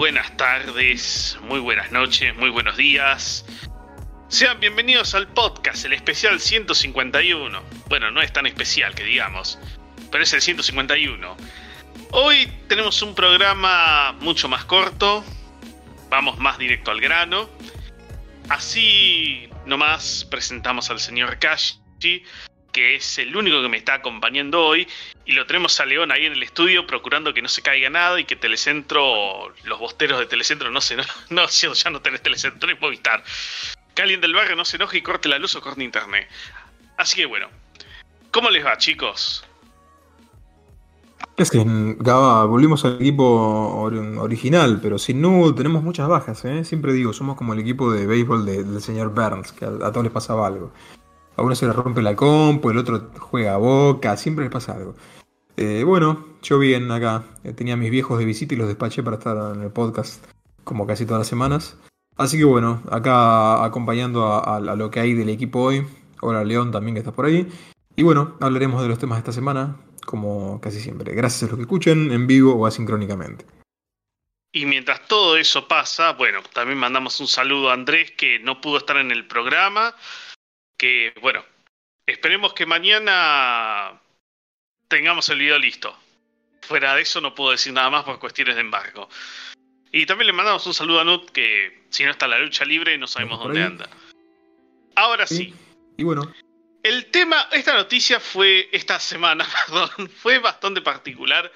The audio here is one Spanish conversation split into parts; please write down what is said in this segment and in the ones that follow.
buenas tardes, muy buenas noches, muy buenos días. Sean bienvenidos al podcast, el especial 151. Bueno, no es tan especial que digamos, pero es el 151. Hoy tenemos un programa mucho más corto, vamos más directo al grano. Así nomás presentamos al señor Kashi, que es el único que me está acompañando hoy, y lo tenemos a León ahí en el estudio procurando que no se caiga nada y que Telecentro, los bosteros de Telecentro, no se, no, no ya no tenés Telecentro y Movistar. Que alguien del barrio no se enoje y corte la luz o corte internet. Así que bueno, ¿cómo les va chicos? Es que volvimos al equipo original, pero sin nudo tenemos muchas bajas, ¿eh? Siempre digo, somos como el equipo de béisbol del señor Burns, que a, a todos les pasaba algo. A uno se le rompe la compu, el otro juega a boca, siempre le pasa algo. Eh, bueno, yo bien acá. Eh, tenía mis viejos de visita y los despaché para estar en el podcast como casi todas las semanas. Así que bueno, acá acompañando a, lo que hay del equipo hoy. Hola León también que está por ahí. Y bueno, hablaremos de los temas de esta semana, como casi siempre. Gracias a los que escuchen en vivo o asincrónicamente. Y mientras todo eso pasa, bueno, también mandamos un saludo a Andrés que no pudo estar en el programa que, bueno, esperemos que mañana tengamos el video listo. Fuera de eso no puedo decir nada más por cuestiones de embargo. Y también le mandamos un saludo a Nut, que si no está la lucha libre no sabemos dónde anda. Ahora sí. Y bueno. El tema, esta noticia fue, esta semana, perdón, fue bastante particular,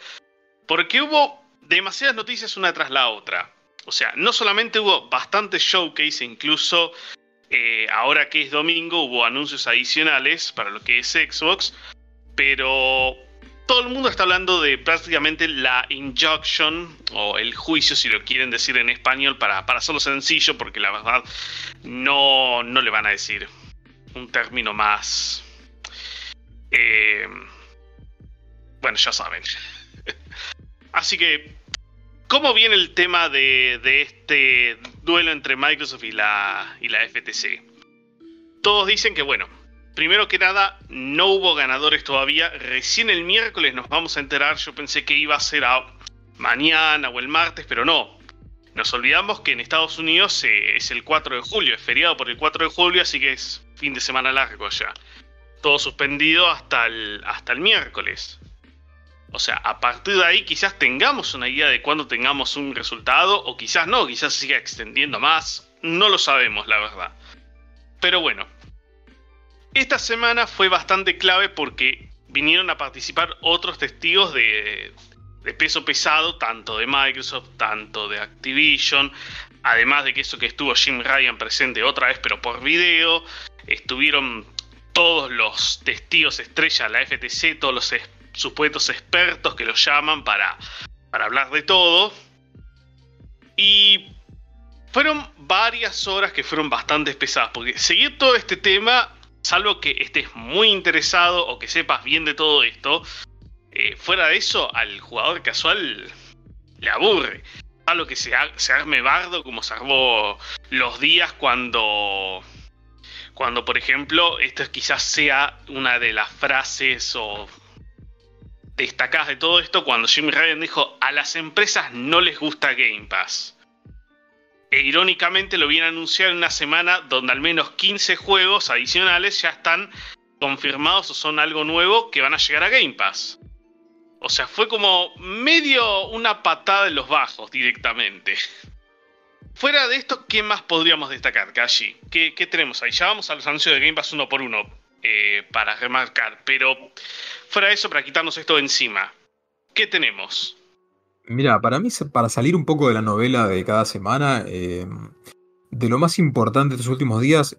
porque hubo demasiadas noticias una tras la otra. O sea, no solamente hubo bastantes showcase, incluso eh, ahora que es domingo hubo anuncios adicionales para lo que es Xbox, pero todo el mundo está hablando de prácticamente la injunction o el juicio, si lo quieren decir en español, para, para hacerlo sencillo, porque la verdad no, no le van a decir un término más... Eh, bueno, ya saben. Así que ¿Cómo viene el tema de, este duelo entre Microsoft y la, FTC? Todos dicen que, bueno, primero que nada, no hubo ganadores todavía. Recién el miércoles nos vamos a enterar. Yo pensé que iba a ser mañana o el martes, pero no. Nos olvidamos que en Estados Unidos eh, es el 4 de julio, es feriado por el 4 de julio, así que es fin de semana largo ya. Todo suspendido hasta el, hasta el miércoles. O sea, a partir de ahí quizás tengamos una idea de cuándo tengamos un resultado o quizás no, quizás siga extendiendo más. No lo sabemos, la verdad. Pero bueno, esta semana fue bastante clave porque vinieron a participar otros testigos de, peso pesado, tanto de Microsoft, tanto de Activision, además de que eso que estuvo Jim Ryan presente otra vez, pero por video, estuvieron todos los testigos estrella, la FTC, todos los supuestos expertos que los llaman para, para hablar de todo. Y fueron varias horas que fueron bastante pesadas, porque seguir todo este tema, salvo que estés muy interesado o que sepas bien de todo esto, eh, fuera de eso, al jugador casual le aburre. Salvo que se, se arme bardo como se armó los días cuando cuando por ejemplo esto quizás sea una de las frases o destacadas de todo esto cuando Jimmy Ryan dijo a las empresas no les gusta Game Pass. E irónicamente lo viene anunciado en una semana donde al menos 15 juegos adicionales ya están confirmados o son algo nuevo que van a llegar a Game Pass. O sea, fue como medio una patada en los bajos directamente. Fuera de esto, ¿qué más podríamos destacar, Kashi? ¿Qué, ¿Qué, tenemos ahí? Ya vamos a los anuncios de Game Pass uno por uno eh, para remarcar, pero Fuera de eso, para quitarnos esto de encima. ¿qué tenemos? Mira, para mí, para salir un poco de la novela de cada semana, eh, de lo más importante de estos últimos días,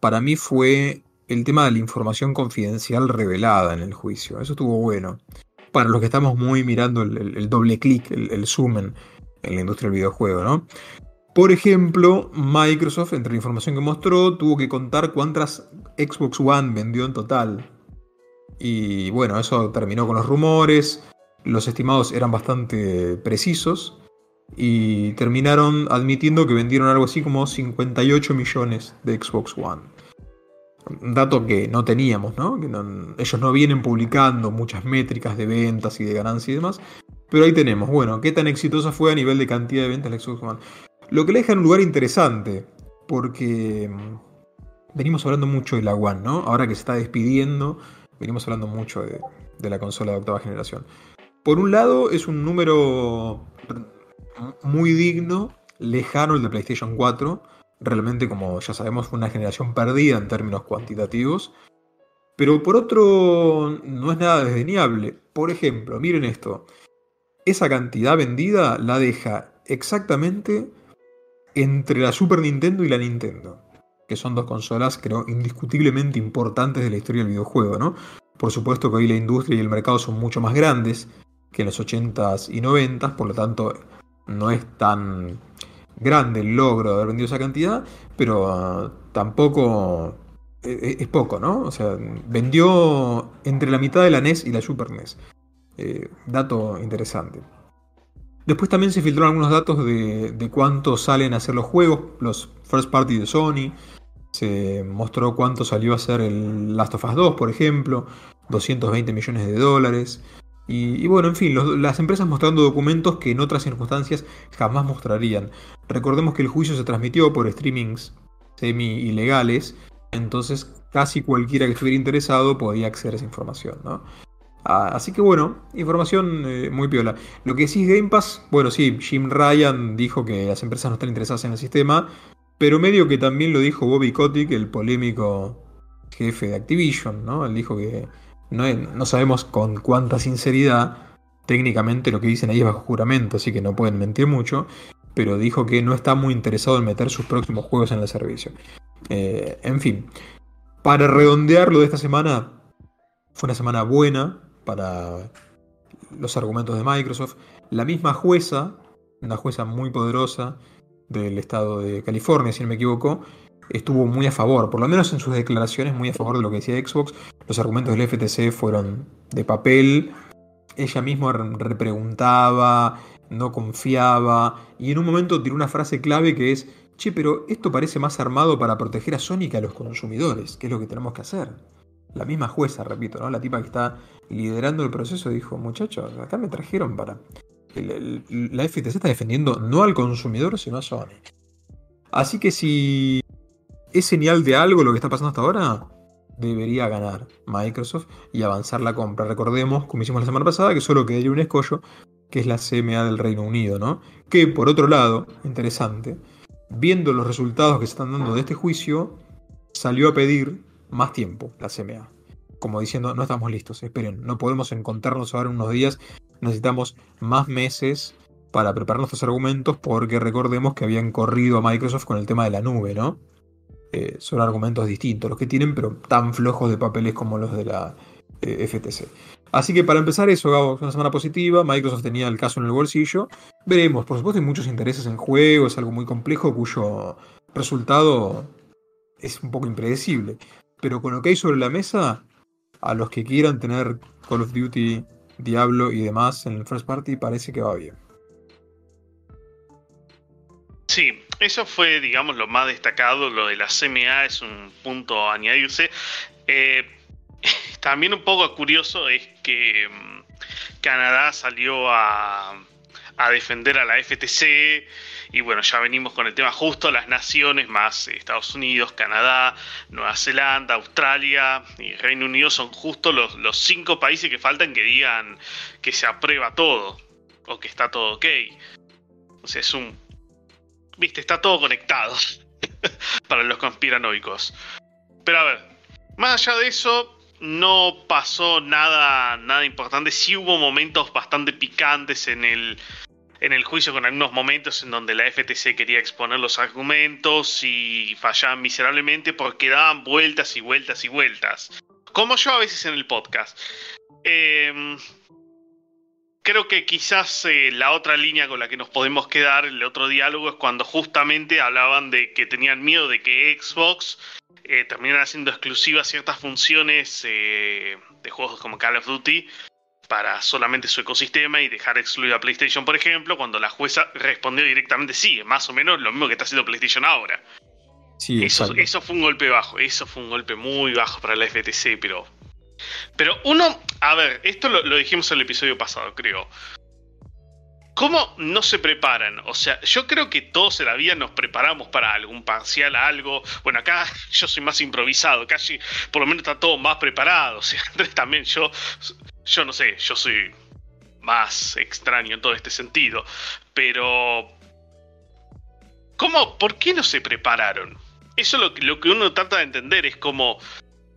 para mí fue el tema de la información confidencial revelada en el juicio. Eso estuvo bueno. Para los que estamos muy mirando el, doble clic, el, zoom en, la industria del videojuego, ¿no? Por ejemplo, Microsoft, entre la información que mostró, tuvo que contar cuántas Xbox One vendió en total. Y bueno, eso terminó con los rumores. Los estimados eran bastante precisos. Y terminaron admitiendo que vendieron algo así como 58 millones de Xbox One. Un dato que no teníamos, ¿no? Que ellos no vienen publicando muchas métricas de ventas y de ganancias y demás. Pero ahí tenemos, bueno, qué tan exitosa fue a nivel de cantidad de ventas la Xbox One. Lo que le deja en un lugar interesante, porque mm, venimos hablando mucho de la One, ¿no? Ahora que se está despidiendo, venimos hablando mucho de, la consola de octava generación. Por un lado, es un número muy digno, lejano el de PlayStation 4. Realmente, como ya sabemos, fue una generación perdida en términos cuantitativos. Pero por otro, no es nada desdeñable. Por ejemplo, miren esto. Esa cantidad vendida la deja exactamente entre la Super Nintendo y la Nintendo, que son dos consolas, creo, indiscutiblemente importantes de la historia del videojuego, ¿no? Por supuesto que hoy la industria y el mercado son mucho más grandes que en los 80s y 90s, por lo tanto no es tan grande el logro de haber vendido esa cantidad, pero ah, tampoco e, e, es, poco, ¿no? O sea, vendió entre la mitad de la NES y la Super NES. Eh, dato interesante. Después también se filtraron algunos datos de, cuánto salen a hacer los juegos, los first party de Sony. Se mostró cuánto salió a hacer el Last of Us 2, por ejemplo, 220 millones de dólares. Y, bueno, en fin, las empresas mostrando documentos que en otras circunstancias jamás mostrarían. Recordemos que el juicio se transmitió por streamings semi-ilegales, entonces casi cualquiera que estuviera interesado podía acceder a esa información. ¿no? Ah, así que bueno, información eh, muy piola. Lo que es Game Pass, bueno, sí, Jim Ryan dijo que las empresas no están interesadas en el sistema, pero medio que también lo dijo Bobby Kotick, el polémico jefe de Activision, ¿no? Él dijo que no, no sabemos con cuánta sinceridad, técnicamente lo que dicen ahí es bajo juramento, así que no pueden mentir mucho, pero dijo que no está muy interesado en meter sus próximos juegos en el servicio. Eh, en fin, para redondear lo de esta semana, fue una semana buena, para los argumentos de Microsoft. La misma jueza, una jueza muy poderosa del estado de California, si no me equivoco, estuvo muy a favor, por lo menos en sus declaraciones, muy a favor de lo que decía Xbox. Los argumentos del FTC fueron de papel. Ella misma repreguntaba, no confiaba, y en un momento tiró una frase clave que es, che, pero esto parece más armado para proteger a Sony que a los consumidores, que es lo que tenemos que hacer. La misma jueza, repito, ¿no? La tipa que está liderando el proceso dijo, muchachos, acá me trajeron para... la FTC está defendiendo no al consumidor, sino a Sony. Así que si es señal de algo lo que está pasando hasta ahora, debería ganar Microsoft y avanzar la compra. Recordemos, como hicimos la semana pasada, que solo quedaría un escollo, que es la CMA del Reino Unido, ¿no? Que por otro lado, interesante, viendo los resultados que se están dando de este juicio, salió a pedir más tiempo la CMA como diciendo, no estamos listos, esperen, no podemos encontrarnos ahora en unos días, necesitamos más meses para preparar nuestros argumentos porque recordemos que habían corrido a Microsoft con el tema de la nube, ¿no? Eh, son argumentos distintos los que tienen, pero tan flojos de papeles como los de la eh, FTC. Así que para empezar eso, Gabo, una semana positiva, Microsoft tenía el caso en el bolsillo, veremos, por supuesto hay muchos intereses en juego, es algo muy complejo cuyo resultado es un poco impredecible, pero con lo que hay sobre la mesa, a los que quieran tener Call of Duty, Diablo y demás en el First Party, parece que va bien. Sí, eso fue, digamos, lo más destacado. Lo de la CMA es un punto a añadirse. Eh, también un poco curioso es que mm, Canadá salió a, a defender a la FTC y bueno, ya venimos con el tema justo, las naciones más Estados Unidos, Canadá, Nueva Zelanda, Australia y Reino Unido son justo los, los cinco países que faltan que digan que se aprueba todo o que está todo ok. O sea, es un... Viste, está todo conectado para los conspiranoicos. Pero a ver, más allá de eso, no pasó nada, nada importante. Sí hubo momentos bastante picantes en el, en el juicio, con algunos momentos en donde la FTC quería exponer los argumentos y fallaban miserablemente porque daban vueltas y vueltas y vueltas. Como yo a veces en el podcast. Eh, creo que quizás eh, la otra línea con la que nos podemos quedar, el otro diálogo, es cuando justamente hablaban de que tenían miedo de que Xbox eh, terminara haciendo exclusivas ciertas funciones eh, de juegos como Call of Duty para solamente su ecosistema y dejar excluida a PlayStation, por ejemplo, cuando la jueza respondió directamente sí, más o menos lo mismo que está haciendo PlayStation ahora. Sí, eso, eso fue un golpe bajo, eso fue un golpe muy bajo para la FTC, pero pero uno, a ver, esto lo, dijimos en el episodio pasado, creo. ¿Cómo no se preparan? O sea, yo creo que todos en la vida nos preparamos para algún parcial, algo. Bueno, acá yo soy más improvisado, casi por lo menos está todo más preparado. O sea, Andrés también, yo, yo no sé, yo soy más extraño en todo este sentido. Pero, ¿cómo, por qué no se prepararon? Eso lo, lo que uno trata de entender es como,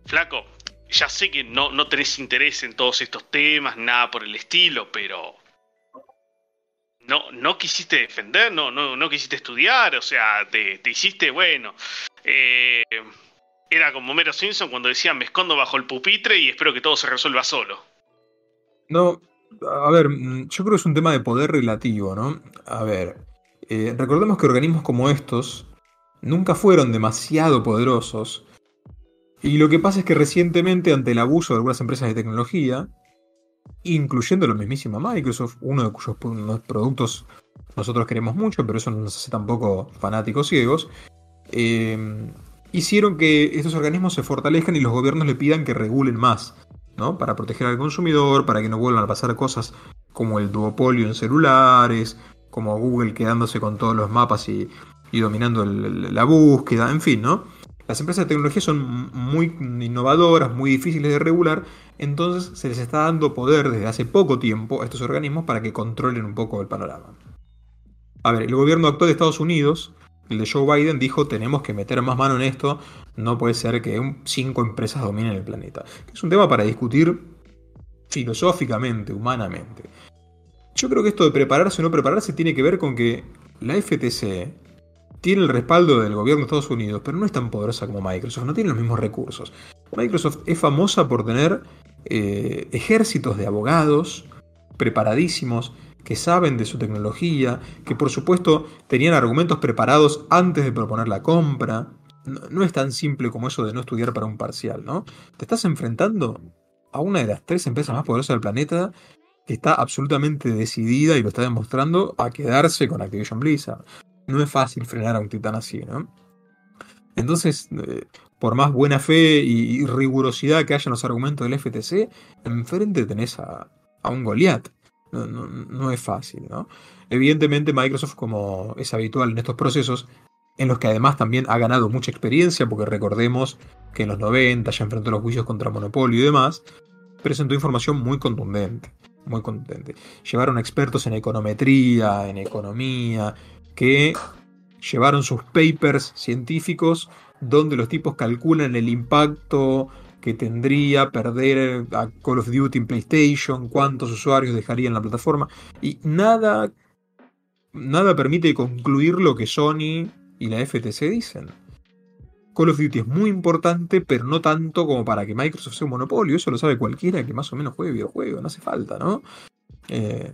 flaco, ya sé que no, no tenés interés en todos estos temas, nada por el estilo, pero no, no quisiste defender, no, no, no quisiste estudiar, o sea, te, hiciste, bueno, eh, era como Mero Simpson cuando decía me escondo bajo el pupitre y espero que todo se resuelva solo. No, a ver, mm, yo creo que es un tema de poder relativo, ¿no? A ver, eh, recordemos que organismos como estos nunca fueron demasiado poderosos y lo que pasa es que recientemente, ante el abuso de algunas empresas de tecnología, incluyendo la mismísima Microsoft, uno de cuyos productos nosotros queremos mucho, pero eso no nos hace tampoco fanáticos ciegos, eh, hicieron que estos organismos se fortalezcan y los gobiernos le pidan que regulen más, ¿no? Para proteger al consumidor, para que no vuelvan a pasar cosas como el duopolio en celulares, como Google quedándose con todos los mapas y, dominando la búsqueda, en fin, ¿no? Las empresas de tecnología son muy innovadoras, muy difíciles de regular, entonces se les está dando poder desde hace poco tiempo a estos organismos para que controlen un poco el panorama. A ver, el gobierno actual de Estados Unidos, el de Joe Biden, dijo tenemos que meter más mano en esto, no puede ser que cinco empresas dominen el planeta. Es un tema para discutir filosóficamente, humanamente. Yo creo que esto de prepararse o no prepararse tiene que ver con que la FTC tiene el respaldo del gobierno de Estados Unidos, pero no es tan poderosa como Microsoft, no tiene los mismos recursos. Microsoft es famosa por tener eh, ejércitos de abogados preparadísimos, que saben de su tecnología, que por supuesto tenían argumentos preparados antes de proponer la compra. No, es tan simple como eso de no estudiar para un parcial, ¿no? Te estás enfrentando a una de las tres empresas más poderosas del planeta que está absolutamente decidida y lo está demostrando a quedarse con Activision Blizzard no es fácil frenar a un titán así, ¿no? Entonces, eh, por más buena fe y, rigurosidad que haya en los argumentos del FTC, enfrente tenés a, un Goliath. No, es fácil, ¿no? Evidentemente, Microsoft, como es habitual en estos procesos, en los que además también ha ganado mucha experiencia, porque recordemos que en los 90 ya enfrentó los juicios contra Monopolio y demás, presentó información muy contundente, muy contundente. Llevaron expertos en econometría, en economía, que llevaron sus papers científicos donde los tipos calculan el impacto que tendría perder a Call of Duty en PlayStation, cuántos usuarios dejarían la plataforma y nada nada permite concluir lo que Sony y la FTC dicen. Call of Duty es muy importante, pero no tanto como para que Microsoft sea un monopolio. Eso lo sabe cualquiera que más o menos juegue videojuegos, no hace falta, ¿no? Eh,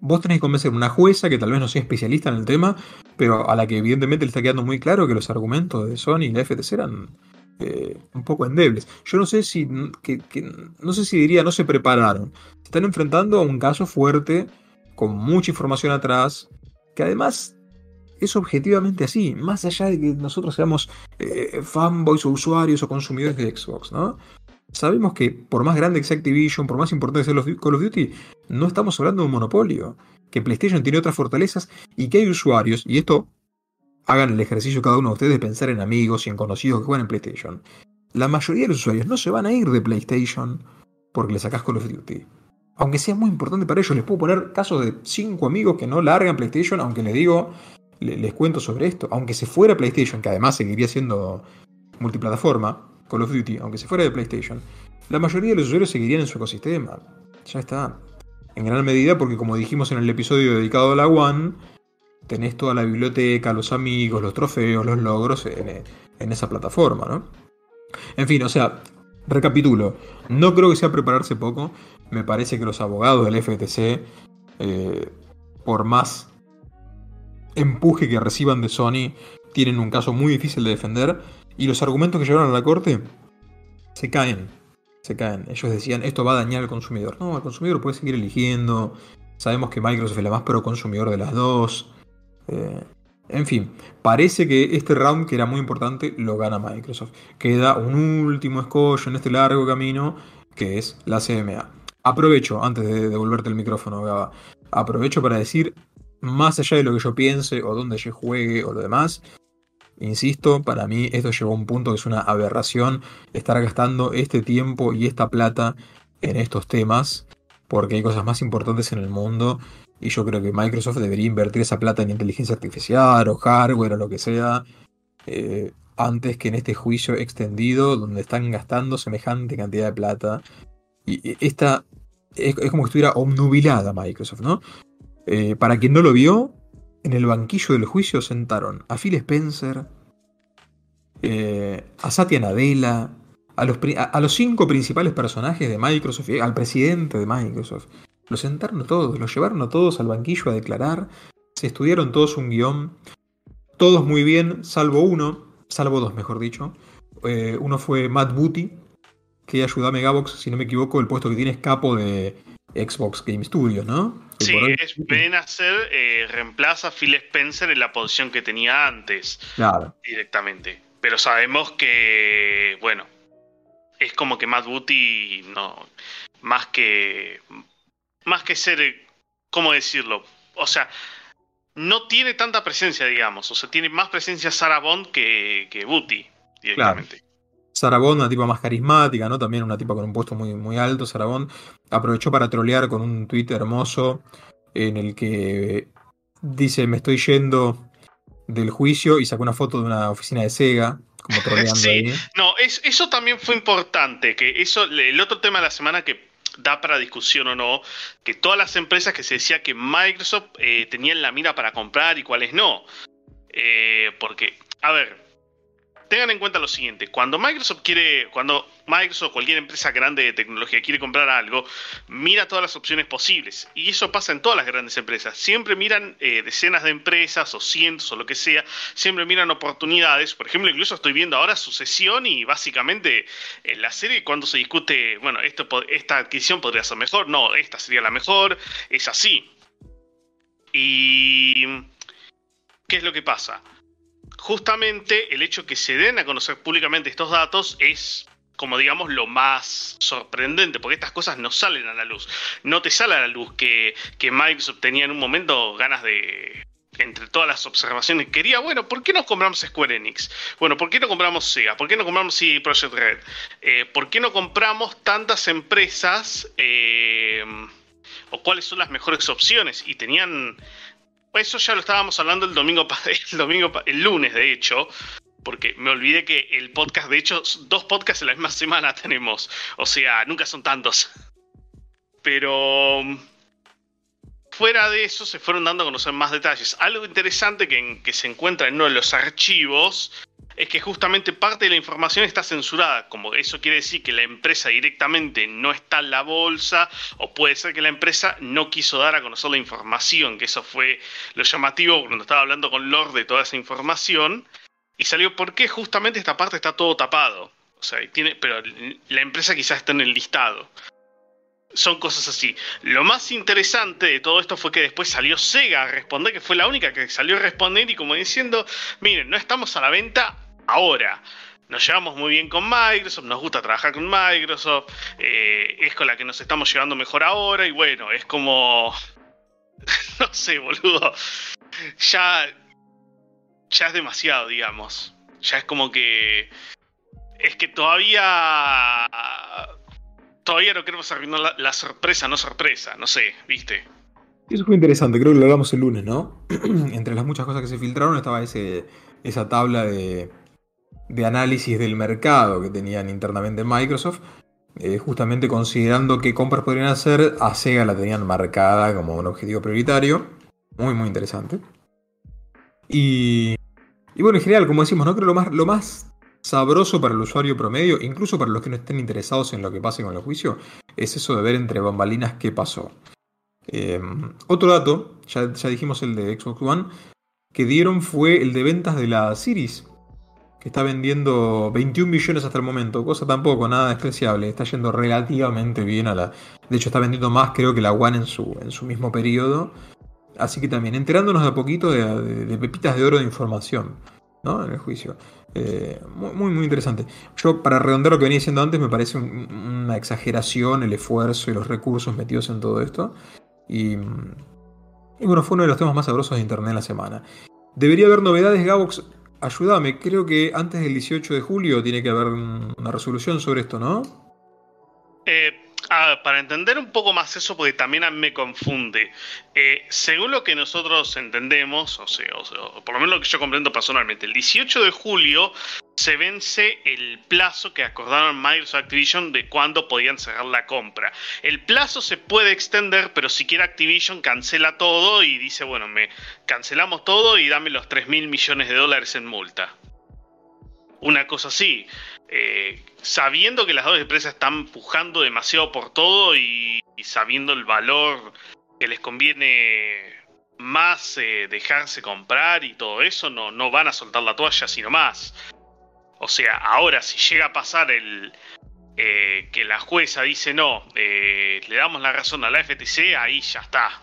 Vos tenés que convencer a una jueza que tal vez no sea especialista en el tema, pero a la que evidentemente le está quedando muy claro que los argumentos de Sony y la FTC eran eh, un poco endebles. Yo no sé si, no sé si diría no se prepararon. Se están enfrentando a un caso fuerte, con mucha información atrás, que además es objetivamente así, más allá de que nosotros seamos eh, fanboys o usuarios o consumidores de Xbox, ¿no? Sabemos que por más grande que sea Activision, por más importante sea Call of Duty, no estamos hablando de un monopolio. Que PlayStation tiene otras fortalezas y que hay usuarios, y esto hagan el ejercicio cada uno de ustedes de pensar en amigos y en conocidos que juegan en PlayStation. La mayoría de los usuarios no se van a ir de PlayStation porque le sacas Call of Duty. Aunque sea muy importante para ellos, les puedo poner casos de 5 amigos que no largan PlayStation, aunque les digo, les cuento sobre esto. Aunque se fuera PlayStation, que además seguiría siendo multiplataforma, Call of Duty, aunque se fuera de PlayStation, la mayoría de los usuarios seguirían en su ecosistema. Ya está. En gran medida porque como dijimos en el episodio dedicado a la One, tenés toda la biblioteca, los amigos, los trofeos, los logros en, esa plataforma, ¿no? En fin, o sea, recapitulo. No creo que sea prepararse poco. Me parece que los abogados del FTC, eh, por más empuje que reciban de Sony, tienen un caso muy difícil de defender. Y los argumentos que llevaron a la corte se caen. Se caen. Ellos decían, esto va a dañar al consumidor. No, el consumidor puede seguir eligiendo. Sabemos que Microsoft es la más pro consumidor de las dos. Eh, en fin, parece que este round, que era muy importante, lo gana Microsoft. Queda un último escollo en este largo camino, que es la CMA. Aprovecho, antes de devolverte el micrófono, Gaba, aprovecho para decir, más allá de lo que yo piense o donde yo juegue o lo demás, insisto, para mí esto llegó a un punto que es una aberración estar gastando este tiempo y esta plata en estos temas, porque hay cosas más importantes en el mundo y yo creo que Microsoft debería invertir esa plata en inteligencia artificial o hardware o lo que sea, eh, antes que en este juicio extendido donde están gastando semejante cantidad de plata. Y esta es, como que estuviera obnubilada Microsoft, ¿no? Eh, para quien no lo vio, en el banquillo del juicio sentaron a Phil Spencer, eh, a Satya Nadella, a los, cinco principales personajes de Microsoft, al presidente de Microsoft, los sentaron todos, los llevaron a todos al banquillo a declarar, se estudiaron todos un guion, todos muy bien, salvo uno, salvo dos mejor dicho. Eh, uno fue Matt Booty, que ayudó a Megabox, si no me equivoco, el puesto que tiene es capo de Xbox Game Studios, ¿no? Sí, es, ven a ser, eh, reemplaza a Phil Spencer en la posición que tenía antes. Claro. Directamente. Pero sabemos que, bueno, es como que Matt Booty, no, más que más que ser, ¿cómo decirlo? O sea, no tiene tanta presencia, digamos. O sea, tiene más presencia Sarah Bond que, que Booty, directamente. Bond, una tipa más carismática, ¿no? También una tipa con un puesto muy, muy alto. Sarah Bond aprovechó para trolear con un tweet hermoso en el que dice: Me estoy yendo del juicio y sacó una foto de una oficina de Sega. Como troleando sí. No, eso también fue importante. Que eso, el otro tema de la semana que da para discusión o no, que todas las empresas que se decía que Microsoft eh, tenían la mira para comprar y cuáles no. Eh, porque, a ver, tengan en cuenta lo siguiente, cuando Microsoft quiere, cuando Microsoft o cualquier empresa grande de tecnología quiere comprar algo, mira todas las opciones posibles. Y eso pasa en todas las grandes empresas. Siempre miran eh, decenas de empresas o cientos o lo que sea, siempre miran oportunidades. Por ejemplo, incluso estoy viendo ahora sucesión y básicamente en la serie cuando se discute, bueno, esta adquisición podría ser mejor, no, esta sería la mejor, es así. Y... ¿Qué es lo que pasa? Justamente el hecho que se den a conocer públicamente estos datos es como digamos lo más sorprendente, porque estas cosas no salen a la luz. No te sale a la luz que, que Microsoft tenía en un momento ganas de, entre todas las observaciones quería, bueno, ¿por qué no compramos Square Enix? Bueno, ¿por qué no compramos Sega? ¿Por qué no compramos CD Projekt Red? Eh, ¿Por qué no compramos tantas empresas? Eh, ¿O cuáles son las mejores opciones? Y tenían eso ya lo estábamos hablando el domingo, el el lunes de hecho, porque me olvidé que el podcast, de hecho, dos podcasts en la misma semana tenemos, o sea, nunca son tantos. Pero fuera de eso se fueron dando a conocer más detalles. Algo interesante que, se encuentra en uno de los archivos es que justamente parte de la información está censurada, como eso quiere decir que la empresa directamente no está en la bolsa, o puede ser que la empresa no quiso dar a conocer la información, que eso fue lo llamativo cuando estaba hablando con Lord de toda esa información, y salió porque justamente esta parte está todo tapado. O sea, tiene, pero la empresa quizás está en el listado son cosas así. Lo más interesante de todo esto fue que después salió Sega a responder, que fue la única que salió a responder y como diciendo, miren, no estamos a la venta, ahora. Nos llevamos muy bien con Microsoft, nos gusta trabajar con Microsoft, eh, es con la que nos estamos llevando mejor ahora y bueno, es como... no sé, boludo. Ya... Ya es demasiado, digamos. Ya es como que... Es que todavía... Todavía no queremos arruinar la, sorpresa, no sorpresa, no sé, ¿viste? Eso fue interesante, creo que lo hablamos el lunes, ¿no? Entre las muchas cosas que se filtraron estaba ese, esa tabla de, de análisis del mercado que tenían internamente en Microsoft, eh, justamente considerando qué compras podrían hacer, a Sega la tenían marcada como un objetivo prioritario. Muy, muy interesante. Y, y bueno, en general, como decimos, no creo lo más, lo más sabroso para el usuario promedio, incluso para los que no estén interesados en lo que pase con el juicio, es eso de ver entre bambalinas qué pasó. Eh, otro dato, ya, ya dijimos el de Xbox One, que dieron fue el de ventas de la Series, que está vendiendo 21 millones hasta el momento, cosa tampoco nada despreciable, está yendo relativamente bien a la... De hecho está vendiendo más creo que la One en su, en su mismo periodo. Así que también enterándonos de a poquito de, pepitas de oro de información, ¿no? En el juicio. Eh, muy, muy interesante. Yo, para redondear lo que venía diciendo antes, me parece una exageración el esfuerzo y los recursos metidos en todo esto. Y, bueno, fue uno de los temas más sabrosos de internet en la semana. Debería haber novedades, Gabox. Ayúdame, creo que antes del 18 de julio tiene que haber una resolución sobre esto, ¿no? Eh, para entender un poco más eso, porque también me confunde. Eh, según lo que nosotros entendemos, o sea, o por lo menos lo que yo comprendo personalmente, el 18 de julio se vence el plazo que acordaron Microsoft Activision de cuándo podían cerrar la compra. El plazo se puede extender, pero si quiere Activision cancela todo y dice, bueno, me cancelamos todo y dame los 3 mil millones de dólares en multa. Una cosa así. Eh, sabiendo que las dos empresas están pujando demasiado por todo y, sabiendo el valor que les conviene más eh, dejarse comprar y todo eso, no, no van a soltar la toalla sino más. O sea, ahora si llega a pasar el eh, que la jueza dice no, eh, le damos la razón a la FTC, ahí ya está.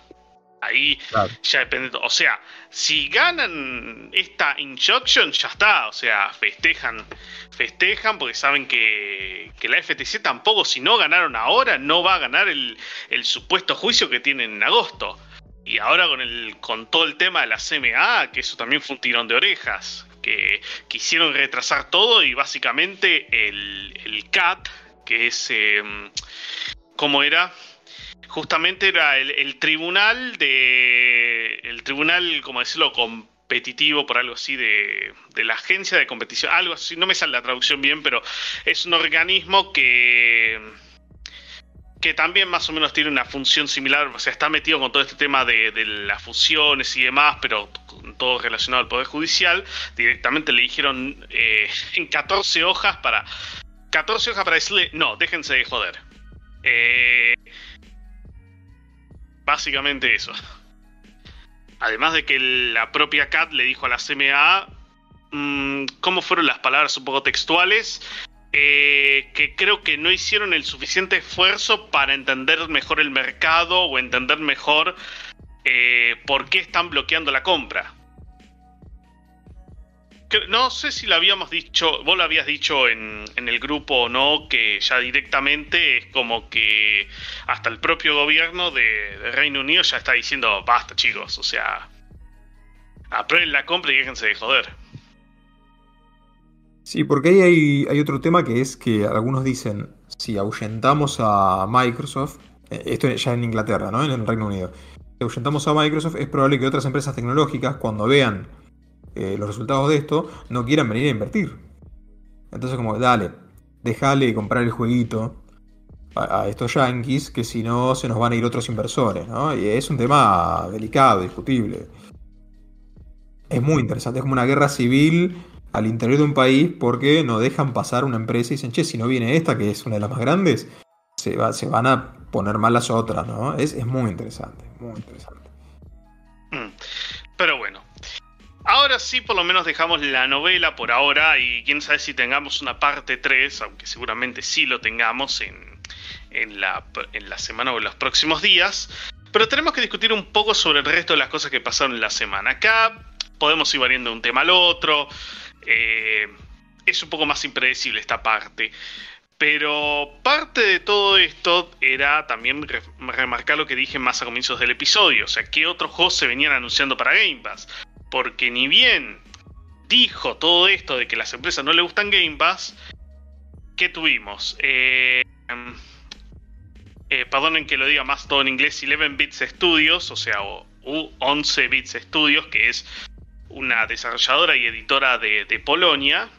Ahí ya depende. O sea, si ganan esta injunction, ya está. O sea, festejan, festejan porque saben que, que, la FTC tampoco, si no ganaron ahora, no va a ganar el, el supuesto juicio que tienen en agosto. Y ahora con el con todo el tema de la CMA, que eso también fue un tirón de orejas que quisieron retrasar todo y básicamente el, el CAT, que es, eh, ¿cómo era? Justamente era el, tribunal de, el tribunal, como decirlo, competitivo, por algo así, de, de, la agencia de competición, algo así, no me sale la traducción bien, pero es un organismo que que también más o menos tiene una función similar, o sea, está metido con todo este tema de, las fusiones y demás, pero todo relacionado al Poder Judicial, directamente le dijeron eh, en 14 hojas para... 14 hojas para decirle, no, déjense de joder. Eh, básicamente eso. Además de que la propia Cat le dijo a la CMA, mm, ¿cómo fueron las palabras un poco textuales? Eh, que creo que no hicieron el suficiente esfuerzo para entender mejor el mercado o entender mejor eh, por qué están bloqueando la compra. No sé si lo habíamos dicho, vos lo habías dicho en, el grupo o no, que ya directamente es como que hasta el propio gobierno de, Reino Unido ya está diciendo, basta chicos, o sea, aprueben la compra y déjense de joder. Sí, porque ahí hay, otro tema que es que algunos dicen, si ahuyentamos a Microsoft, eh, esto ya en Inglaterra, ¿no? En el Reino Unido, si ahuyentamos a Microsoft, es probable que otras empresas tecnológicas, cuando vean eh, los resultados de esto, no quieran venir a invertir. Entonces como, dale, déjale comprar el jueguito a, estos yankees, que si no se nos van a ir otros inversores, ¿no? Y es un tema delicado, discutible. Es muy interesante, es como una guerra civil al interior de un país porque no dejan pasar una empresa y dicen, che, si no viene esta, que es una de las más grandes, se, va, se van a poner mal las otras, ¿no? Es, muy interesante, muy interesante. Mm. Ahora sí, por lo menos dejamos la novela por ahora y quién sabe si tengamos una parte 3, aunque seguramente sí lo tengamos en, en, la, en la semana o en los próximos días. Pero tenemos que discutir un poco sobre el resto de las cosas que pasaron en la semana. Acá podemos ir variando de un tema al otro. Eh, es un poco más impredecible esta parte. Pero parte de todo esto era también remarcar lo que dije más a comienzos del episodio. O sea, qué otros juegos se venían anunciando para Game Pass. Porque ni bien dijo todo esto de que las empresas no le gustan Game Pass, ¿qué tuvimos? Eh, eh, perdonen que lo diga más todo en inglés, 11 Bits Studios, o sea, 11 Bits Studios, que es una desarrolladora y editora de, Polonia,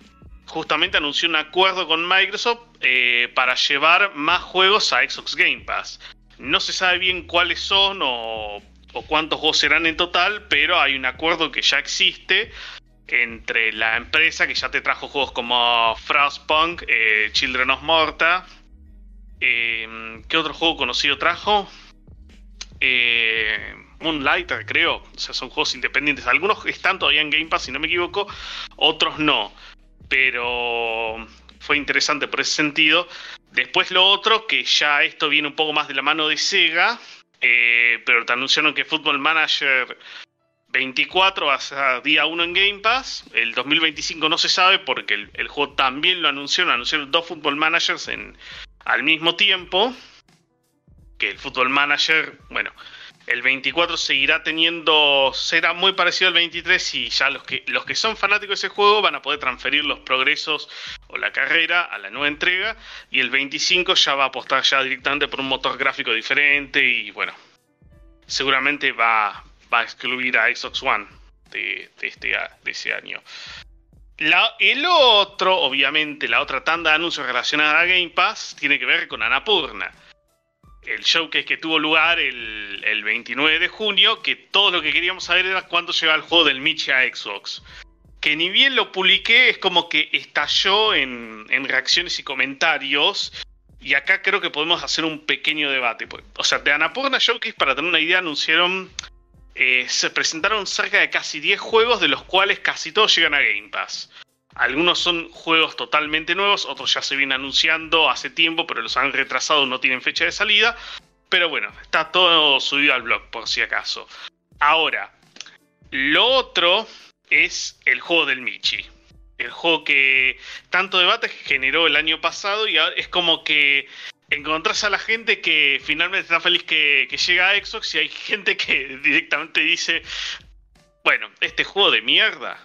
justamente anunció un acuerdo con Microsoft eh, para llevar más juegos a Xbox Game Pass. No se sabe bien cuáles son o, cuántos juegos serán en total, pero hay un acuerdo que ya existe entre la empresa que ya te trajo juegos como Frostpunk, eh, Children of Morta. Eh, ¿Qué otro juego conocido trajo? Eh, Moonlighter, creo. O sea, son juegos independientes. Algunos están todavía en Game Pass, si no me equivoco. Otros no. Pero fue interesante por ese sentido. Después lo otro, que ya esto viene un poco más de la mano de Sega. Eh, pero te anunciaron que Football Manager 24 va a ser día 1 en Game Pass. El 2025 no se sabe porque el, juego también lo anunciaron. Anunciaron dos Football Managers en, al mismo tiempo. Que el Football Manager, bueno, el 24 seguirá teniendo, será muy parecido al 23 y ya los que, los que son fanáticos de ese juego van a poder transferir los progresos o la carrera a la nueva entrega y el 25 ya va a apostar ya directamente por un motor gráfico diferente y bueno, seguramente va, va a excluir a Xbox One de, este, de ese año. el otro, obviamente, la otra tanda de anuncios relacionada a Game Pass tiene que ver con Anapurna el showcase que tuvo lugar el, el, 29 de junio, que todo lo que queríamos saber era cuándo llega el juego del Michi a Xbox. Que ni bien lo publiqué, es como que estalló en, en reacciones y comentarios. Y acá creo que podemos hacer un pequeño debate. Pues. O sea, de Anapurna Showcase, para tener una idea, anunciaron. Eh, se presentaron cerca de casi 10 juegos, de los cuales casi todos llegan a Game Pass. Algunos son juegos totalmente nuevos, otros ya se vienen anunciando hace tiempo, pero los han retrasado, no tienen fecha de salida. Pero bueno, está todo subido al blog por si acaso. Ahora, lo otro es el juego del Michi. El juego que tanto debate generó el año pasado y ahora es como que encontrás a la gente que finalmente está feliz que, que llega a Xbox y hay gente que directamente dice, bueno, este juego de mierda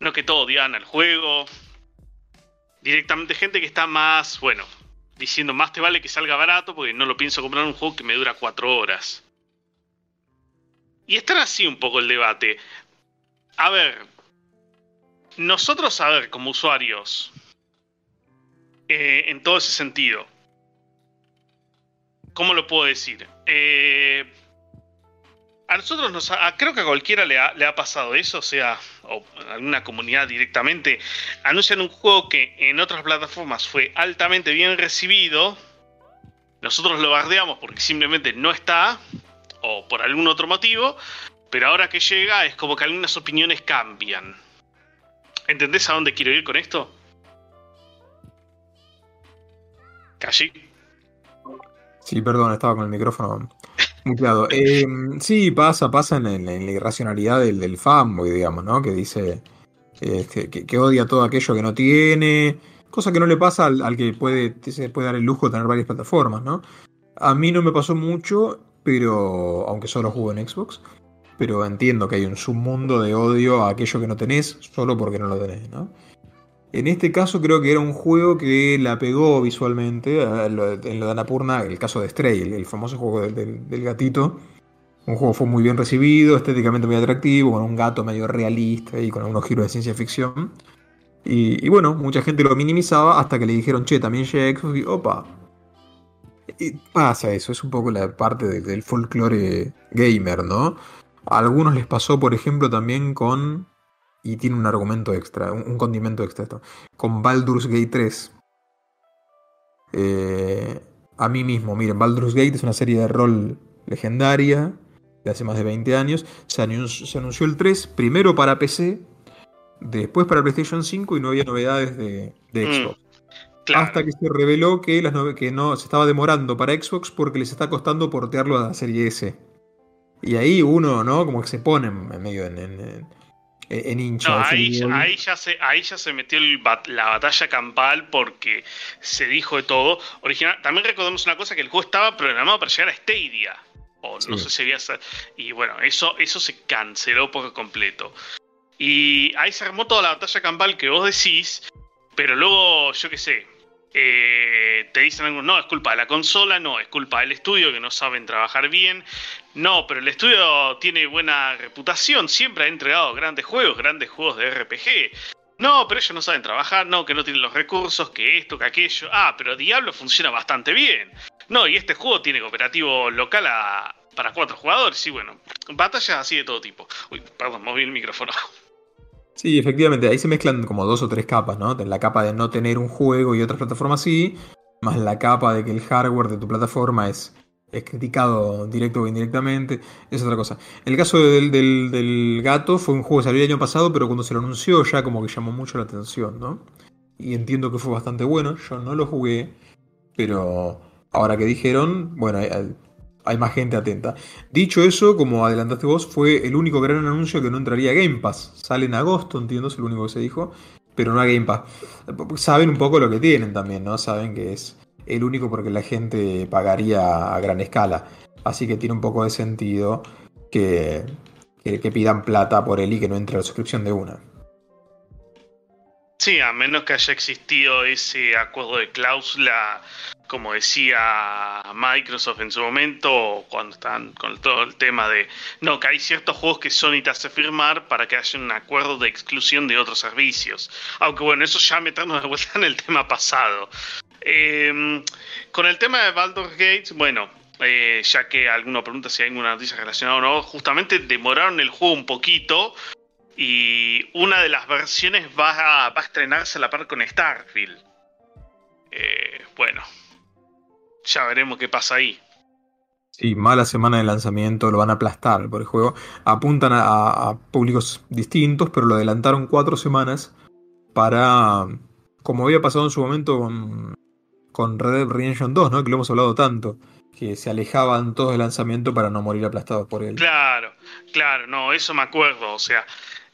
no que todo odian al juego. Directamente gente que está más, bueno, diciendo más te vale que salga barato porque no lo pienso comprar un juego que me dura cuatro horas. Y está así un poco el debate. A ver, nosotros, a ver, como usuarios, eh, en todo ese sentido, ¿cómo lo puedo decir? Eh, a nosotros nos creo que a cualquiera le ha, pasado eso, o sea, o alguna comunidad directamente, anuncian un juego que en otras plataformas fue altamente bien recibido, nosotros lo bardeamos porque simplemente no está, o por algún otro motivo, pero ahora que llega es como que algunas opiniones cambian. ¿Entendés a dónde quiero ir con esto? ¿Casi? Sí, perdón, estaba con el micrófono Claro, eh, sí, pasa, pasa en, la irracionalidad del, fanboy, digamos, ¿no? Que dice este, que, odia todo aquello que no tiene, cosa que no le pasa al, que puede, se puede dar el lujo de tener varias plataformas, ¿no? A mí no me pasó mucho, pero aunque solo juego en Xbox, pero entiendo que hay un submundo de odio a aquello que no tenés solo porque no lo tenés, ¿no? En este caso creo que era un juego que la pegó visualmente, en lo de Anapurna, el caso de Stray, el, famoso juego del, gatito. Un juego fue muy bien recibido, estéticamente muy atractivo, con un gato medio realista y con algunos giros de ciencia ficción. Y, bueno, mucha gente lo minimizaba hasta que le dijeron, che, también llega Xbox y opa. Y pasa eso, es un poco la parte del folclore gamer, ¿no? A algunos les pasó, por ejemplo, también con y tiene un argumento extra, un, condimento extra esto. Con Baldur's Gate 3. Eh, a mí mismo, miren, Baldur's Gate es una serie de rol legendaria de hace más de 20 años. Se anunció, el 3 primero para PC, después para PlayStation 5 y no había novedades de, mm, Xbox. Hasta que se reveló que, las que no se estaba demorando para Xbox porque les está costando portearlo a la serie S. Y ahí uno, ¿no? Como que se pone en medio en, en hincha. ahí, ya se, ahí ya se metió la batalla campal porque se dijo de todo. Original, también recordemos una cosa, que el juego estaba programado para llegar a Stadia. O no sé si había... Y bueno, eso, eso se canceló por completo. Y ahí se armó toda la batalla campal que vos decís, pero luego, yo qué sé, eh, te dicen algo, no, es culpa de la consola, no, es culpa del estudio que no saben trabajar bien. No, pero el estudio tiene buena reputación, siempre ha entregado grandes juegos, grandes juegos de RPG. No, pero ellos no saben trabajar, no, que no tienen los recursos, que esto, que aquello. Ah, pero Diablo funciona bastante bien. No, y este juego tiene cooperativo local para cuatro jugadores, y bueno, batallas así de todo tipo. Uy, perdón, moví el micrófono. Sí, efectivamente, ahí se mezclan como dos o tres capas, ¿no? La capa de no tener un juego y otras plataformas sí, más la capa de que el hardware de tu plataforma es, criticado directo o indirectamente, es otra cosa. El caso del, del, gato fue un juego que salió el año pasado, pero cuando se lo anunció ya como que llamó mucho la atención, ¿no? Y entiendo que fue bastante bueno, yo no lo jugué, pero ahora que dijeron, bueno, hay más gente atenta. Dicho eso, como adelantaste vos, fue el único gran anuncio que no entraría a Game Pass. Sale en agosto, entiendo, es el único que se dijo, pero no a Game Pass. Saben un poco lo que tienen también, ¿no? Saben que es el único porque la gente pagaría a gran escala. Así que tiene un poco de sentido que, que, pidan plata por él y que no entre a la suscripción de una. Sí, a menos que haya existido ese acuerdo de cláusula como decía Microsoft en su momento, cuando están con todo el tema de, no, que hay ciertos juegos que Sony te hace firmar para que haya un acuerdo de exclusión de otros servicios. Aunque bueno, eso ya meternos de vuelta en el tema pasado. Em, con el tema de Baldur's Gate, bueno, eh, ya que alguno pregunta si hay alguna noticia relacionada o no, justamente demoraron el juego un poquito y una de las versiones va a, va a estrenarse a la par con Starfield. Eh, bueno, ya veremos qué pasa ahí. Sí, mala semana de lanzamiento, lo van a aplastar por el juego. Apuntan a, públicos distintos, pero lo adelantaron cuatro semanas para, como había pasado en su momento con, con Red Dead Redemption 2, ¿no? que lo hemos hablado tanto, que se alejaban todos del lanzamiento para no morir aplastados por él. Claro, claro, no, eso me acuerdo. O sea,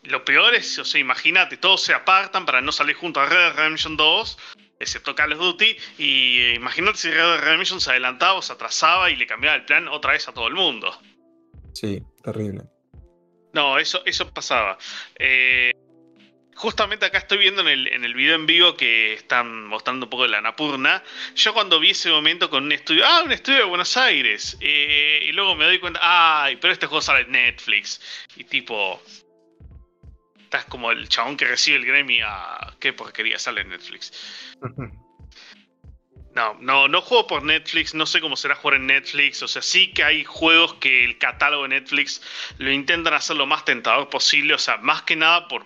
lo peor es, o sea, imagínate, todos se apartan para no salir junto a Red Dead Redemption 2 excepto Call of Duty. Y eh, imagínate si Red Dead Redemption se adelantaba o se atrasaba y le cambiaba el plan otra vez a todo el mundo. Sí, terrible. No, eso, eso pasaba. Eh, justamente acá estoy viendo en el, en el video en vivo que están mostrando un poco de la Napurna. Yo cuando vi ese momento con un estudio, ah, un estudio de Buenos Aires. Eh, y luego me doy cuenta, ay, pero este juego sale en Netflix. Y tipo, estás como el chabón que recibe el Grammy a qué porquería sale en Netflix. No, no, no juego por Netflix, no sé cómo será jugar en Netflix, o sea, sí que hay juegos que el catálogo de Netflix lo intentan hacer lo más tentador posible, o sea, más que nada por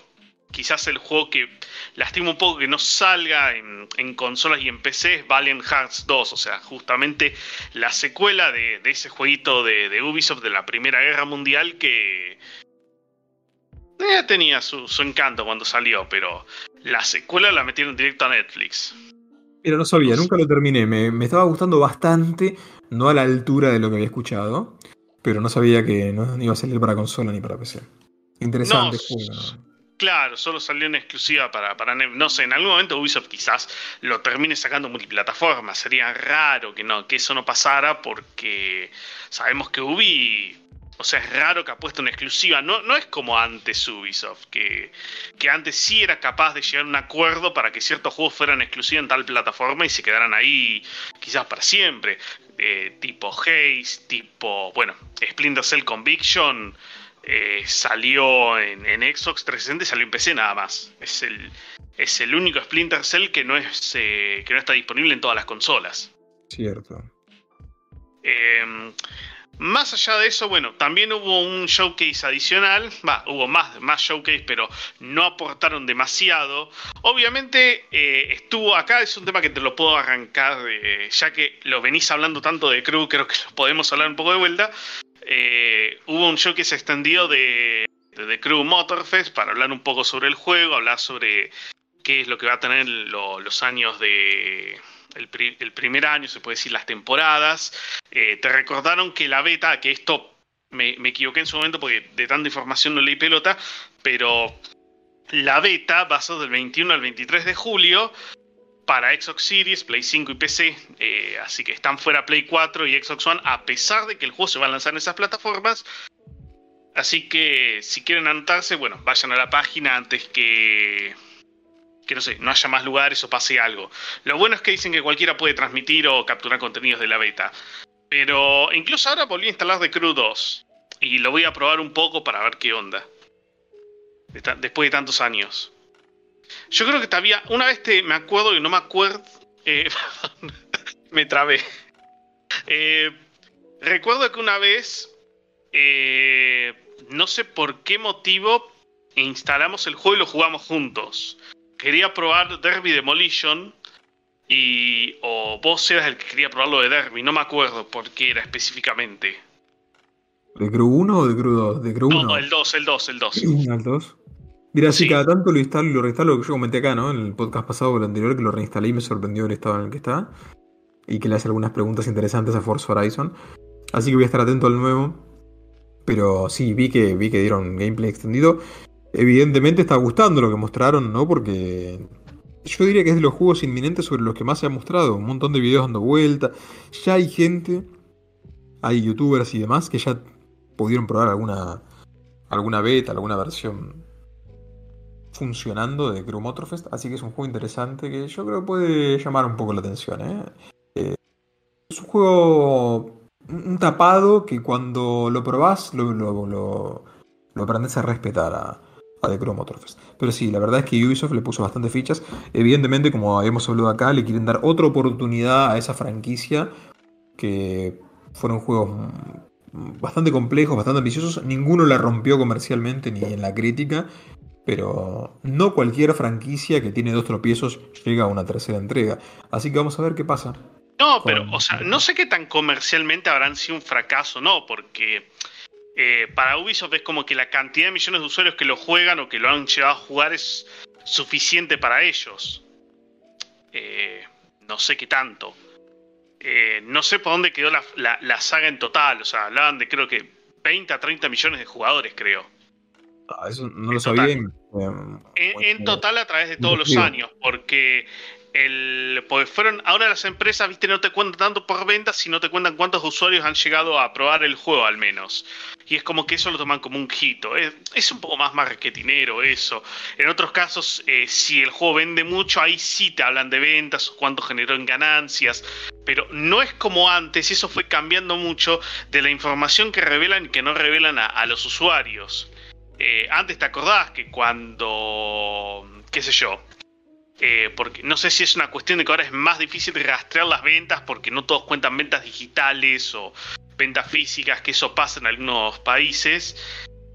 quizás el juego que lastima un poco que no salga en, consolas y en PC es Valiant Hearts 2, o sea, justamente la secuela de, ese jueguito de, Ubisoft de la Primera Guerra Mundial que eh, tenía su, encanto cuando salió, pero la secuela la metieron directo a Netflix. Mira, no sabía, nunca lo terminé. Me, estaba gustando bastante, no a la altura de lo que había escuchado, pero no sabía que no, iba a salir para consola ni para PC. Interesante juego. Claro, solo salió en exclusiva para, para No sé, en algún momento Ubisoft quizás lo termine sacando multiplataforma. Sería raro que no, que eso no pasara porque sabemos que Ubi o sea, es raro que ha puesto una exclusiva. No, no es como antes Ubisoft, que, que antes sí era capaz de llegar a un acuerdo para que ciertos juegos fueran exclusivos en tal plataforma y se quedaran ahí quizás para siempre. Eh, tipo Haze, tipo, bueno, Splinter Cell Conviction eh, salió en, Xbox 360 y salió en PC nada más. Es el, es el único Splinter Cell que no, es, eh, que no está disponible en todas las consolas. Cierto. Eh, más allá de eso, bueno, también hubo un showcase adicional, va, hubo más, más showcase, pero no aportaron demasiado. Obviamente eh, estuvo acá, es un tema que te lo puedo arrancar, ya que lo venís hablando tanto de Crew, creo que lo podemos hablar un poco de vuelta. Eh, hubo un showcase extendido de, de, Crew Motorfest para hablar un poco sobre el juego, hablar sobre qué es lo que va a tener los años de el, primer año, se puede decir las temporadas. Eh, te recordaron que la beta, que esto me, equivoqué en su momento porque de tanta información no leí pelota, pero la beta va a ser del 21 al 23 de julio para Xbox Series, Play 5 y PC, eh, así que están fuera Play 4 y Xbox One, a pesar de que el juego se va a lanzar en esas plataformas. Así que si quieren anotarse, bueno, vayan a la página antes que que no sé, no haya más lugares o pase algo. Lo bueno es que dicen que cualquiera puede transmitir o capturar contenidos de la beta. Pero incluso ahora volví a instalar The Crew 2 y lo voy a probar un poco para ver qué onda. Después de tantos años. Yo creo que todavía. Una vez me acuerdo y no me acuerdo. Eh, me trabé. Eh, recuerdo que una vez. Eh, no sé por qué motivo. Instalamos el juego y lo jugamos juntos. Quería probar Derby Demolition. Y. O vos eras el que quería probar lo de Derby. No me acuerdo por qué era específicamente. ¿De Crew 1 o de Crew 2? De 1. No, el 2, el 2, el 2. ¿El 2? Mira, si Sí. cada tanto lo instalo y lo reinstalo, lo que yo comenté acá, ¿no? En el podcast pasado o el anterior, que lo reinstalé y me sorprendió el estado en el que está. Y que le hace algunas preguntas interesantes a Forza Horizon. Así que voy a estar atento al nuevo. Pero sí, vi que, vi que dieron gameplay extendido. Evidentemente está gustando lo que mostraron, ¿no? Porque yo diría que es de los juegos inminentes sobre los que más se ha mostrado. Un montón de videos dando vuelta. Ya hay gente, hay youtubers y demás que ya pudieron probar alguna, alguna beta, alguna versión funcionando de Crew Motorfest. Así que es un juego interesante que yo creo que puede llamar un poco la atención. ¿eh? Eh, es un juego, un tapado que cuando lo probás lo, lo, aprendes a respetar a The Motorfest. Pero sí, la verdad es que Ubisoft le puso bastantes fichas. Evidentemente, como habíamos hablado acá, le quieren dar otra oportunidad a esa franquicia que fueron juegos bastante complejos, bastante ambiciosos. Ninguno la rompió comercialmente ni en la crítica. Pero no cualquier franquicia que tiene dos tropiezos llega a una tercera entrega. Así que vamos a ver qué pasa. No, pero, o sea, no sé qué tan comercialmente habrán sido un fracaso, ¿no? Porque eh, para Ubisoft es como que la cantidad de millones de usuarios que lo juegan o que lo han llegado a jugar es suficiente para ellos. Eh, no sé qué tanto. Eh, no sé por dónde quedó la, la- la saga en total. O sea, hablaban de creo que 20 a 30 millones de jugadores, creo. Ah, eso no lo sabía. En, total a través de todos los años, porque el porque fueron ahora las empresas, viste, no te cuentan tanto por ventas, sino te cuentan cuántos usuarios han llegado a probar el juego al menos. Y es como que eso lo toman como un hito. Es, un poco más marketinero eso. En otros casos, eh, si el juego vende mucho, ahí sí te hablan de ventas cuánto generó en ganancias. Pero no es como antes, y eso fue cambiando mucho de la información que revelan y que no revelan a, a los usuarios. Eh, antes te acordás que cuando, qué sé yo, eh, porque no sé si es una cuestión de que ahora es más difícil rastrear las ventas porque no todos cuentan ventas digitales o ventas físicas, que eso pasa en algunos países,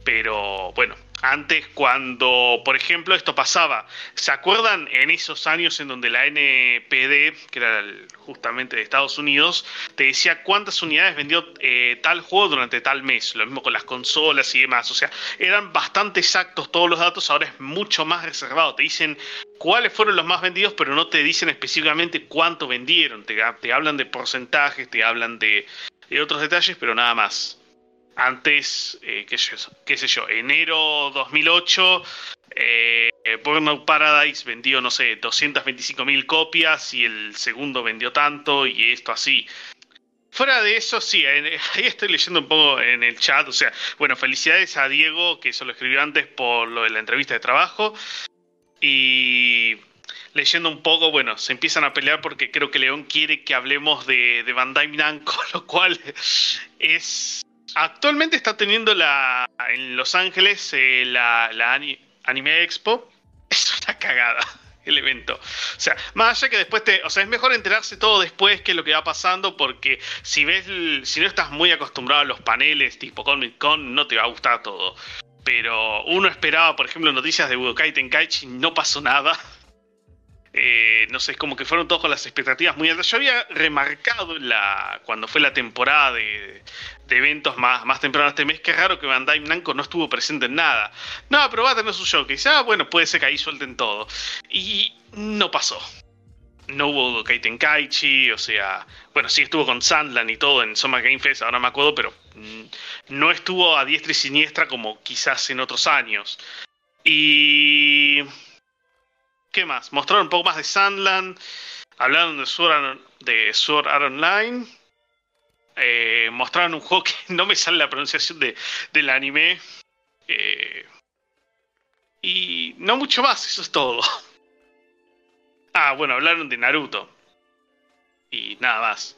pero bueno, antes cuando, por ejemplo, esto pasaba, ¿se acuerdan en esos años en donde la NPD, que era justamente de Estados Unidos, te decía cuántas unidades vendió eh, tal juego durante tal mes? Lo mismo con las consolas y demás, o sea, eran bastante exactos todos los datos, ahora es mucho más reservado, te dicen cuáles fueron los más vendidos, pero no te dicen específicamente cuánto vendieron, te, hablan de porcentajes, te hablan de otros detalles, pero nada más. Antes, eh, qué, sé, qué sé yo, enero 2008, eh, Burnout Paradise vendió, no sé, 225 mil copias y el segundo vendió tanto y esto así. Fuera de eso, sí, ahí estoy leyendo un poco en el chat, o sea, bueno, felicidades a Diego, que eso lo escribió antes por lo de la entrevista de trabajo. Y leyendo un poco, bueno, se empiezan a pelear porque creo que León quiere que hablemos de, de Bandai Namco, lo cual es... Actualmente está teniendo la en Los Ángeles eh, la, la Ani- Anime Expo. Es una cagada el evento. O sea, más allá que después te... O sea, es mejor enterarse todo después qué es lo que va pasando porque si ves... Si no estás muy acostumbrado a los paneles tipo Comic Con, no te va a gustar todo. Pero uno esperaba, por ejemplo, noticias de Budokai Tenkaichi, no pasó nada. Eh, no sé, es como que fueron todos con las expectativas muy altas. Yo había remarcado la, cuando fue la temporada de, de eventos más, más temprano este mes, que raro que Bandai Namco no estuvo presente en nada. No, pero va a tener su show, que ah, bueno, puede ser que ahí suelten todo. Y no pasó. No hubo Budokai Tenkaichi, o sea, bueno, sí estuvo con Sandland y todo en Summer Game Fest, ahora me acuerdo, pero mm, no estuvo a diestra y siniestra como quizás en otros años. Y... ¿Qué más? Mostraron un poco más de Sandland, hablaron de Sword Art, Online, eh, mostraron un juego que no me sale la pronunciación de, del anime. eh, y no mucho más, eso es todo. Ah, bueno, hablaron de Naruto. Y nada más.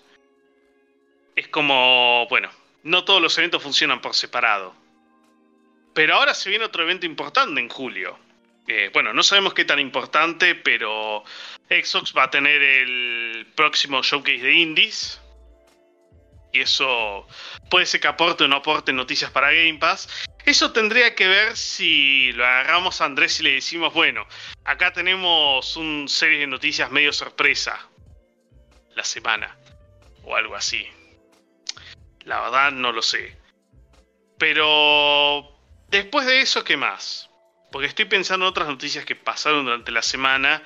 Es como, bueno, no todos los eventos funcionan por separado. Pero ahora se viene otro evento importante en julio. Eh, bueno, no sabemos qué tan importante, pero Xbox va a tener el próximo showcase de indies. Y eso puede ser que aporte o no aporte noticias para Game Pass. Eso tendría que ver si lo agarramos a Andrés y le decimos, bueno, acá tenemos un serie de noticias medio sorpresa la semana o algo así. La verdad no lo sé. Pero después de eso, ¿qué más? Porque estoy pensando en otras noticias que pasaron durante la semana.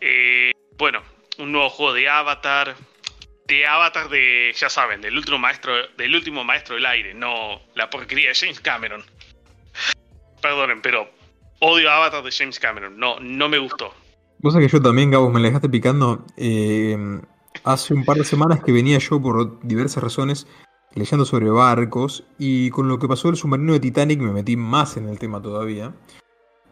Eh, bueno, un nuevo juego de Avatar. De Avatar de, ya saben, del último maestro, del último maestro del aire, no la porquería de James Cameron. Perdonen, pero odio Avatar de James Cameron. No, no me gustó. Cosa que yo también, Gabo, me la dejaste picando. Eh, hace un par de semanas que venía yo por diversas razones leyendo sobre barcos y con lo que pasó el submarino de Titanic me metí más en el tema todavía.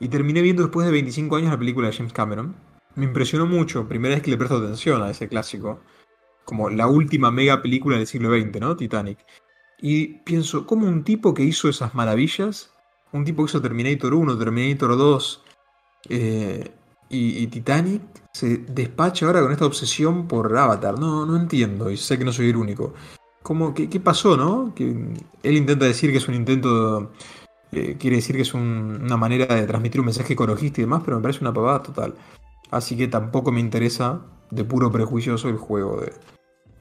Y terminé viendo después de 25 años la película de James Cameron. Me impresionó mucho, primera vez que le presto atención a ese clásico. Como la última mega película del siglo XX, ¿no? Titanic. Y pienso, ¿cómo un tipo que hizo esas maravillas, un tipo que hizo Terminator 1, Terminator 2 eh, y, y, Titanic, se despacha ahora con esta obsesión por Avatar? No, no entiendo, y sé que no soy el único. ¿Cómo, qué, pasó, no? Que él intenta decir que es un intento, eh, quiere decir que es una manera de transmitir un mensaje ecologista y demás, pero me parece una pavada total. Así que tampoco me interesa de puro prejuicioso el juego de,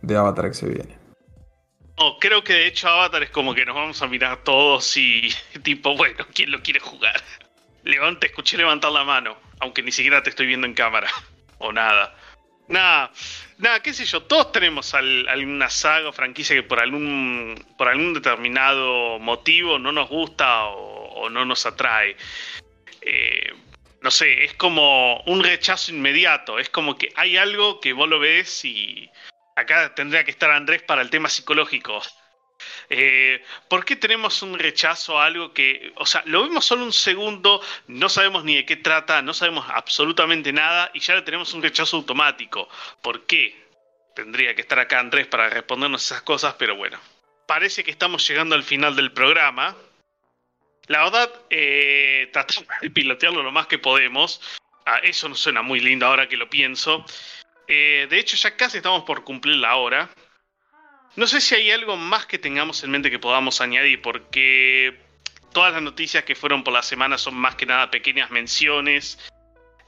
de Avatar que se viene. No, creo que de hecho Avatar es como que nos vamos a mirar todos y tipo, bueno, ¿quién lo quiere jugar? Levante, escuché levantar la mano, aunque ni siquiera te estoy viendo en cámara, o nada. Nada, nada, qué sé yo, todos tenemos alguna saga o franquicia que por algún, por algún determinado motivo no nos gusta o, no nos atrae. Eh, no sé, es como un rechazo inmediato, es como que hay algo que vos lo ves y acá tendría que estar Andrés para el tema psicológico. Eh, ¿Por qué tenemos un rechazo a algo que, o sea, lo vimos solo un segundo, no sabemos ni de qué trata, no sabemos absolutamente nada y ya le tenemos un rechazo automático? ¿Por qué? Tendría que estar acá Andrés para respondernos esas cosas, pero bueno. Parece que estamos llegando al final del programa. La verdad, eh, tratamos de pilotearlo lo más que podemos. Ah, eso no suena muy lindo ahora que lo pienso. Eh, de hecho, ya casi estamos por cumplir la hora. No sé si hay algo más que tengamos en mente que podamos añadir, porque todas las noticias que fueron por la semana son más que nada pequeñas menciones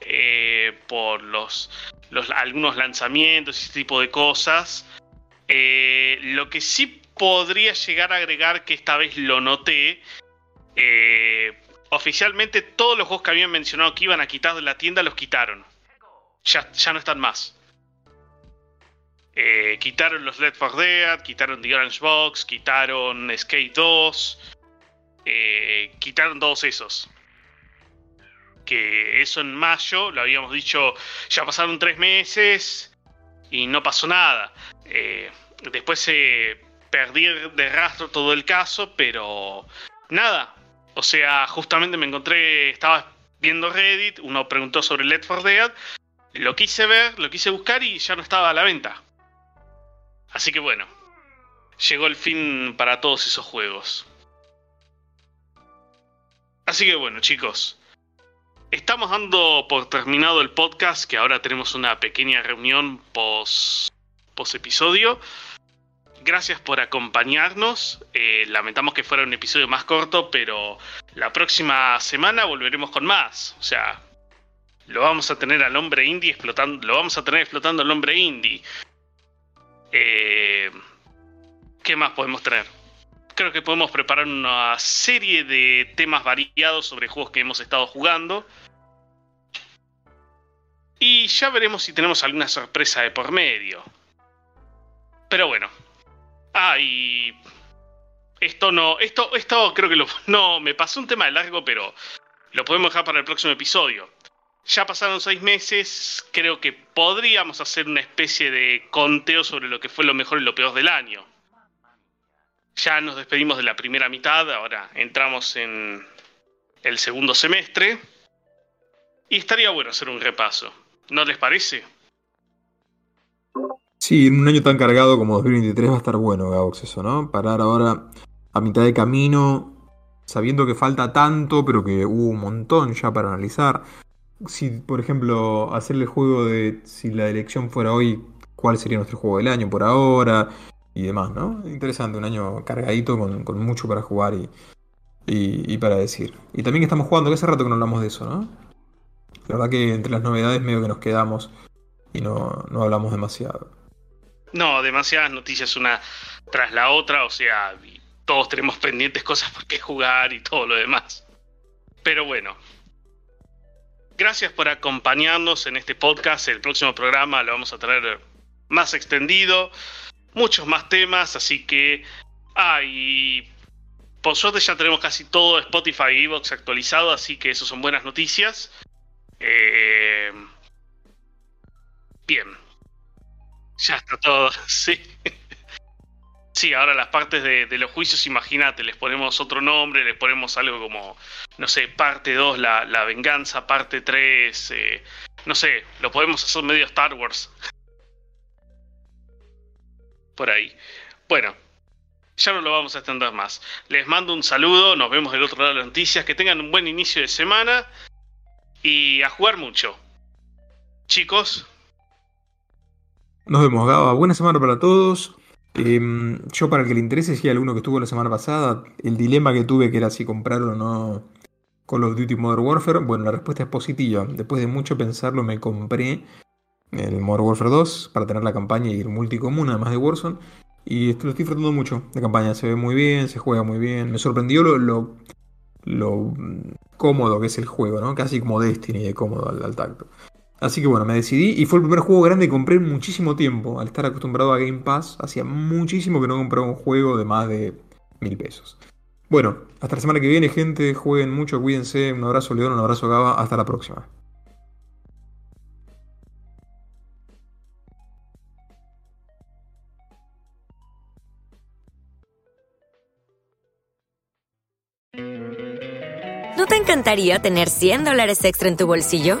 eh, por los, algunos lanzamientos y ese tipo de cosas. Eh, lo que sí podría llegar a agregar, que esta vez lo noté, eh, oficialmente todos los juegos que habían mencionado que iban a quitar de la tienda los quitaron. Ya, ya no están más. Eh, quitaron los Left 4 Dead, quitaron The Orange Box, quitaron Skate 2, eh, quitaron todos esos. Que eso en mayo, lo habíamos dicho, ya pasaron tres meses y no pasó nada. Eh, después se perdió de rastro todo el caso, pero nada. O sea, justamente me encontré, estaba viendo Reddit, uno preguntó sobre Left 4 Dead, lo quise ver, lo quise buscar y ya no estaba a la venta. Así que bueno, llegó el fin para todos esos juegos. Así que bueno, chicos, estamos dando por terminado el podcast, que ahora tenemos una pequeña reunión post, post episodio. Gracias por acompañarnos. Eh, lamentamos que fuera un episodio más corto, pero la próxima semana volveremos con más. O sea, lo vamos a tener al hombre indie explotando, lo vamos a tener explotando al hombre indie. Eh, ¿Qué más podemos tener? Creo que podemos preparar una serie de temas variados sobre juegos que hemos estado jugando. Y ya veremos si tenemos alguna sorpresa de por medio. Pero bueno. Ah. Esto no. Esto, esto creo que lo. No, me pasó un tema largo, pero lo podemos dejar para el próximo episodio. Ya pasaron seis meses, creo que podríamos hacer una especie de conteo sobre lo que fue lo mejor y lo peor del año. Ya nos despedimos de la primera mitad, ahora entramos en el segundo semestre. Y estaría bueno hacer un repaso. ¿No les parece? Sí, en un año tan cargado como 2023 va a estar bueno, Gaux, eso, ¿no? Parar ahora a mitad de camino, sabiendo que falta tanto, pero que hubo un montón ya para analizar. Si, por ejemplo, hacerle el juego de si la elección fuera hoy, cuál sería nuestro juego del año por ahora y demás, ¿no? Interesante, un año cargadito con, mucho para jugar y, y, para decir. Y también estamos jugando, que hace rato que no hablamos de eso, ¿no? La verdad que entre las novedades medio que nos quedamos y no, no hablamos demasiado. No, demasiadas noticias una tras la otra, o sea, todos tenemos pendientes cosas por qué jugar y todo lo demás. Pero bueno, gracias por acompañarnos en este podcast. El próximo programa lo vamos a traer más extendido, muchos más temas, así que... Por suerte ya tenemos casi todo Spotify y Evox actualizado, así que eso son buenas noticias. Eh, bien. Ya está todo, sí. Sí, ahora las partes de, los juicios, imagínate, les ponemos otro nombre, les ponemos algo como, no sé, parte 2, la, venganza, parte 3, eh, no sé, lo podemos hacer medio Star Wars. Por ahí. Bueno, ya no lo vamos a extender más. Les mando un saludo, nos vemos del otro lado de las noticias, que tengan un buen inicio de semana y a jugar mucho. Chicos. Nos vemos, Gaba. Buena semana para todos. Em, yo, para el que le interese, si hay alguno que estuvo la semana pasada, el dilema que tuve que era si comprar o no Call of Duty Modern Warfare, bueno, la respuesta es positiva. Después de mucho pensarlo, me compré el Modern Warfare 2 para tener la campaña y el multicomún, además de Warzone. Y lo estoy disfrutando mucho. La campaña se ve muy bien, se juega muy bien. Me sorprendió lo, lo, cómodo que es el juego, ¿no? Casi como Destiny de cómodo al tacto. Así que bueno, me decidí y fue el primer juego grande que compré en muchísimo tiempo. Al estar acostumbrado a Game Pass, hacía muchísimo que no compraba un juego de más de mil pesos. Bueno, hasta la semana que viene, gente. Jueguen mucho, cuídense. Un abrazo, León, un abrazo, Gaba. Hasta la próxima. ¿No te encantaría tener 100 dólares extra en tu bolsillo?